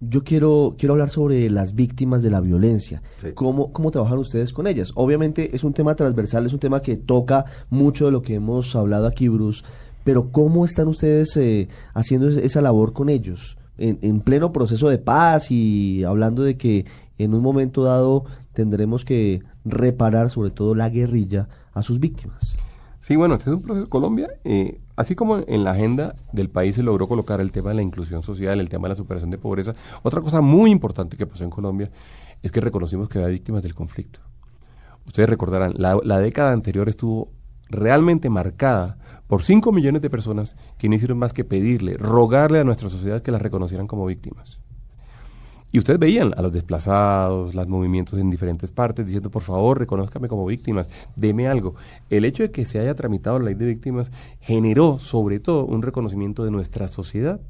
yo quiero, quiero hablar sobre las víctimas de la violencia. ¿Cómo, ¿Cómo trabajan ustedes con ellas? Obviamente es un tema transversal, es un tema que toca mucho de lo que hemos hablado aquí, Bruce, pero ¿cómo están ustedes eh, haciendo esa labor con ellos? En, en pleno proceso de paz y hablando de que en un momento dado tendremos que reparar sobre todo la guerrilla a sus víctimas. Sí, bueno, este es un proceso. Colombia, eh, así como en la agenda del país se logró colocar el tema de la inclusión social, el tema de la superación de pobreza, otra cosa muy importante que pasó en Colombia es que reconocimos que había víctimas del conflicto. Ustedes recordarán, la, la década anterior estuvo realmente marcada por 5 millones de personas que no hicieron más que pedirle, rogarle a nuestra sociedad que las reconocieran como víctimas. Y ustedes veían a los desplazados, los movimientos en diferentes partes, diciendo, por favor, reconózcame como víctimas, deme algo. El hecho de que se haya tramitado la ley de víctimas generó, sobre todo, un reconocimiento de nuestra sociedad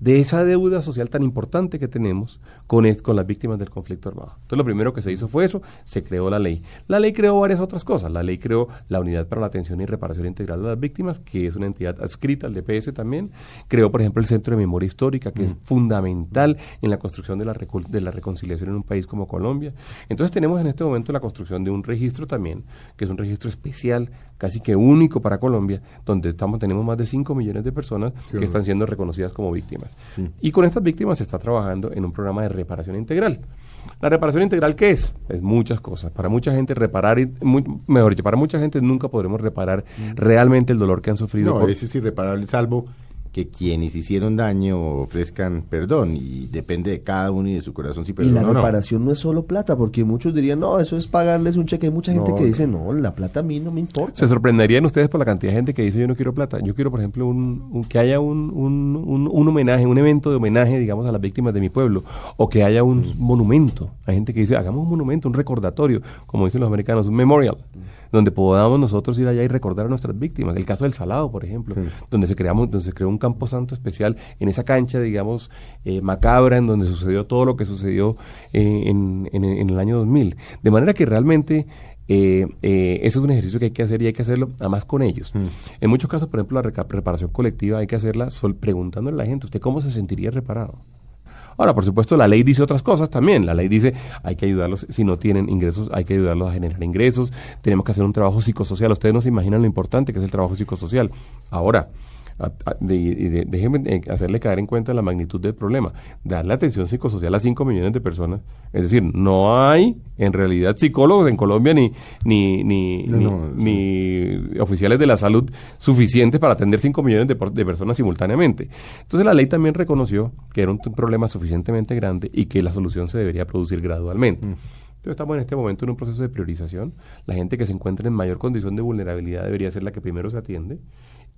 de esa deuda social tan importante que tenemos con, con las víctimas del conflicto armado. Entonces lo primero que se hizo fue eso, se creó la ley. La ley creó varias otras cosas. La ley creó la Unidad para la Atención y Reparación Integral de las Víctimas, que es una entidad adscrita al DPS también. Creó, por ejemplo, el Centro de Memoria Histórica, que es mm. fundamental en la construcción de la, de la reconciliación en un país como Colombia. Entonces tenemos en este momento la construcción de un registro también, que es un registro especial casi que único para Colombia, donde estamos, tenemos más de 5 millones de personas que están siendo reconocidas como víctimas. Y con estas víctimas se está trabajando en un programa de reparación integral. ¿La reparación integral qué es? Es muchas cosas. Para mucha gente reparar, y, mejor dicho, para mucha gente nunca podremos reparar mm. realmente el dolor que han sufrido. No, ese es irreparable, salvo que quienes hicieron daño ofrezcan perdón y depende de cada uno y de su corazón si Y la reparación no. es solo plata, porque muchos dirían, no, eso es pagarles un cheque. Hay mucha gente que dice, no, la plata a mí no me importa. Se sorprenderían ustedes por la cantidad de gente que dice, yo no quiero plata. Yo quiero, por ejemplo, un, que haya un, un, homenaje, un evento de homenaje, digamos, a las víctimas de mi pueblo, o que haya un mm. monumento. Hay gente que dice, hagamos un monumento, un recordatorio, como dicen los americanos, un memorial. Mm donde podamos nosotros ir allá y recordar a nuestras víctimas. El caso del Salado, por ejemplo, donde se creamos, donde se creó un campo santo especial en esa cancha, digamos, eh, macabra, en donde sucedió todo lo que sucedió eh, en, en, el año 2000. De manera que realmente eh, eh, eso es un ejercicio que hay que hacer y hay que hacerlo además con ellos. En muchos casos, por ejemplo, la reparación colectiva hay que hacerla preguntándole a la gente, ¿usted cómo se sentiría reparado? Ahora, por supuesto, la ley dice otras cosas también. La ley dice hay que ayudarlos, si no tienen ingresos, hay que ayudarlos a generar ingresos. Tenemos que hacer un trabajo psicosocial. Ustedes no se imaginan lo importante que es el trabajo psicosocial. Ahora, de, déjenme eh, hacerle caer en cuenta la magnitud del problema. Darle atención psicosocial a 5 millones de personas. Es decir, no hay en realidad psicólogos en Colombia ni, ni, ni, ni, oficiales de la salud suficientes para atender 5 millones de, de, personas simultáneamente. Entonces la ley también reconoció que era un, problema suficientemente grande y que la solución se debería producir gradualmente. Mm. Entonces estamos en este momento en un proceso de priorización. La gente que se encuentra en mayor condición de vulnerabilidad debería ser la que primero se atiende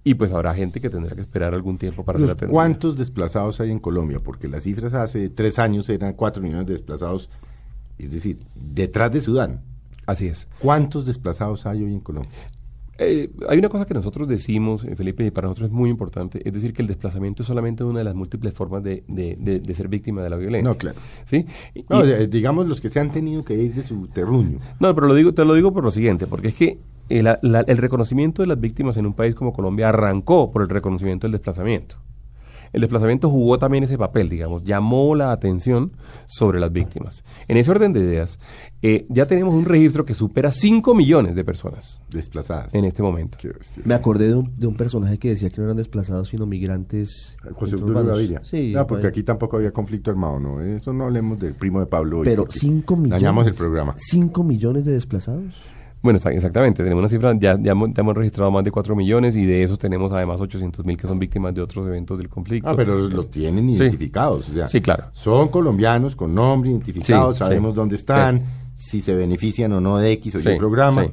y pues habrá gente que tendrá que esperar algún tiempo para ser atendida. ¿Cuántos desplazados hay en Colombia? Porque las cifras hace tres años eran cuatro millones de desplazados, es decir, detrás de Sudán. Así es. ¿Cuántos desplazados hay hoy en Colombia? Eh, hay una cosa que nosotros decimos, eh, Felipe, y para nosotros es muy importante, es decir, que el desplazamiento es solamente una de las múltiples formas de, de, ser víctima de la violencia. No, claro. ¿Sí? No, digamos los que se han tenido que ir de su terruño. No, pero lo digo, te lo digo por lo siguiente, porque es que el, el reconocimiento de las víctimas en un país como Colombia arrancó por el reconocimiento del desplazamiento. El desplazamiento jugó también ese papel, digamos, llamó la atención sobre las víctimas. En ese orden de ideas, eh, ya tenemos un registro que supera 5 millones de personas desplazadas en este momento. Me acordé de un, de un, personaje que decía que no eran desplazados, sino migrantes. José Gaviria. Sí, no, porque aquí tampoco había conflicto armado, ¿no? Eso no hablemos del primo de Pablo. Pero 5 millones. Dañamos el programa. 5 millones de desplazados. Bueno, exactamente, tenemos una cifra, ya, ya, hemos, registrado más de 4 millones y de esos tenemos además 800 mil que son víctimas de otros eventos del conflicto. Ah, pero los tienen identificados. Sí, sí claro. Son colombianos con nombre identificados, sabemos dónde están, si se benefician o no de X o Y programa.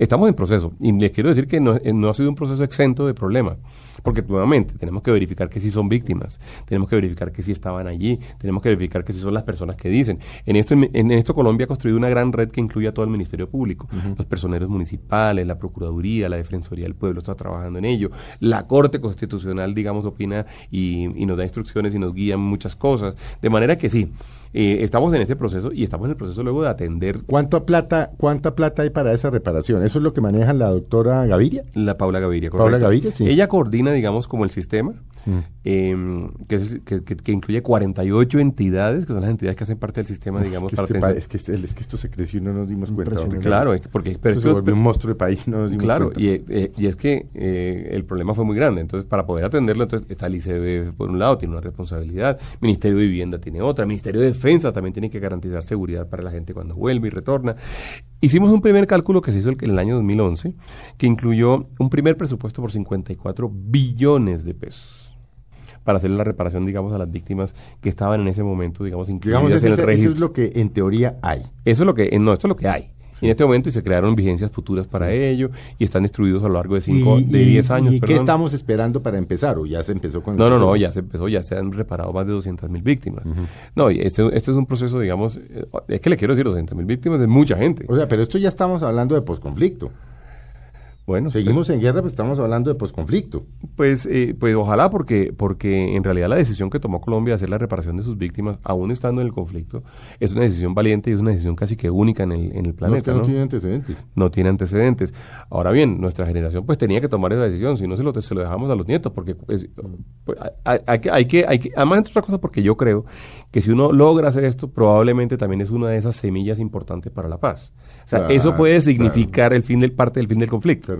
Estamos en proceso y les quiero decir que no, eh, no ha sido un proceso exento de problemas. Porque nuevamente tenemos que verificar que sí son víctimas, tenemos que verificar que sí estaban allí, tenemos que verificar que sí son las personas que dicen. En esto, en, esto Colombia ha construido una gran red que incluye a todo el Ministerio Público, los personeros municipales, la Procuraduría, la Defensoría del Pueblo está trabajando en ello, la Corte Constitucional, digamos, opina y, y nos da instrucciones y nos guía en muchas cosas. De manera que sí, eh, estamos en ese proceso y estamos en el proceso luego de atender. ¿Cuánta plata, ¿Cuánta plata hay para esa reparación? ¿Eso es lo que maneja la doctora Gaviria? La Paula Gaviria, Paula Gaviria, sí. Ella coordina, digamos, como el sistema. mm. em, que, que, incluye 48 entidades, que son las entidades que hacen parte del sistema, digamos, es que, este es, que este, es que esto se creció y no nos dimos cuenta. Claro, porque pero, se volvió un monstruo de país y no nos dimos claro, cuenta. Y, eh, y es que eh, el problema fue muy grande. Entonces, para poder atenderlo, entonces está el ICB por un lado, tiene una responsabilidad, Ministerio de Vivienda tiene otra, Ministerio de Defensa también tiene que garantizar seguridad para la gente cuando vuelve y retorna. Hicimos un primer cálculo que se hizo en el año 2011, que incluyó un primer presupuesto por 54 billones de pesos para hacer la reparación, digamos, a las víctimas que estaban en ese momento, digamos, incluidas en el registro. Eso es lo que en teoría hay. Eso es lo que, no, esto es lo que hay. En este momento y se crearon vigencias futuras para ello y están distribuidos a lo largo de cinco, de 10 años. ¿Y qué estamos esperando para empezar? ¿O ya se empezó con No, no, no, ya se empezó, ya se han reparado más de 200 mil víctimas. No, y este, este, es un proceso, digamos, eh, es que le quiero decir, 200 mil víctimas de mucha gente. O sea, pero esto ya estamos hablando de posconflicto. Bueno, seguimos en guerra, pues estamos hablando de posconflicto. Pues, eh, pues ojalá, porque, porque en realidad la decisión que tomó Colombia de hacer la reparación de sus víctimas, aún estando en el conflicto, es una decisión valiente y es una decisión casi que única en el, en el planeta. No, no, tiene antecedentes. No tiene antecedentes. Ahora bien, nuestra generación pues tenía que tomar esa decisión, si no se lo, se lo dejamos a los nietos, porque pues, pues, hay, que, hay, que, hay que, además entre otras cosas, porque yo creo que si uno logra hacer esto, probablemente también es una de esas semillas importantes para la paz. O sea, eso puede significar el fin del parte del fin del conflicto.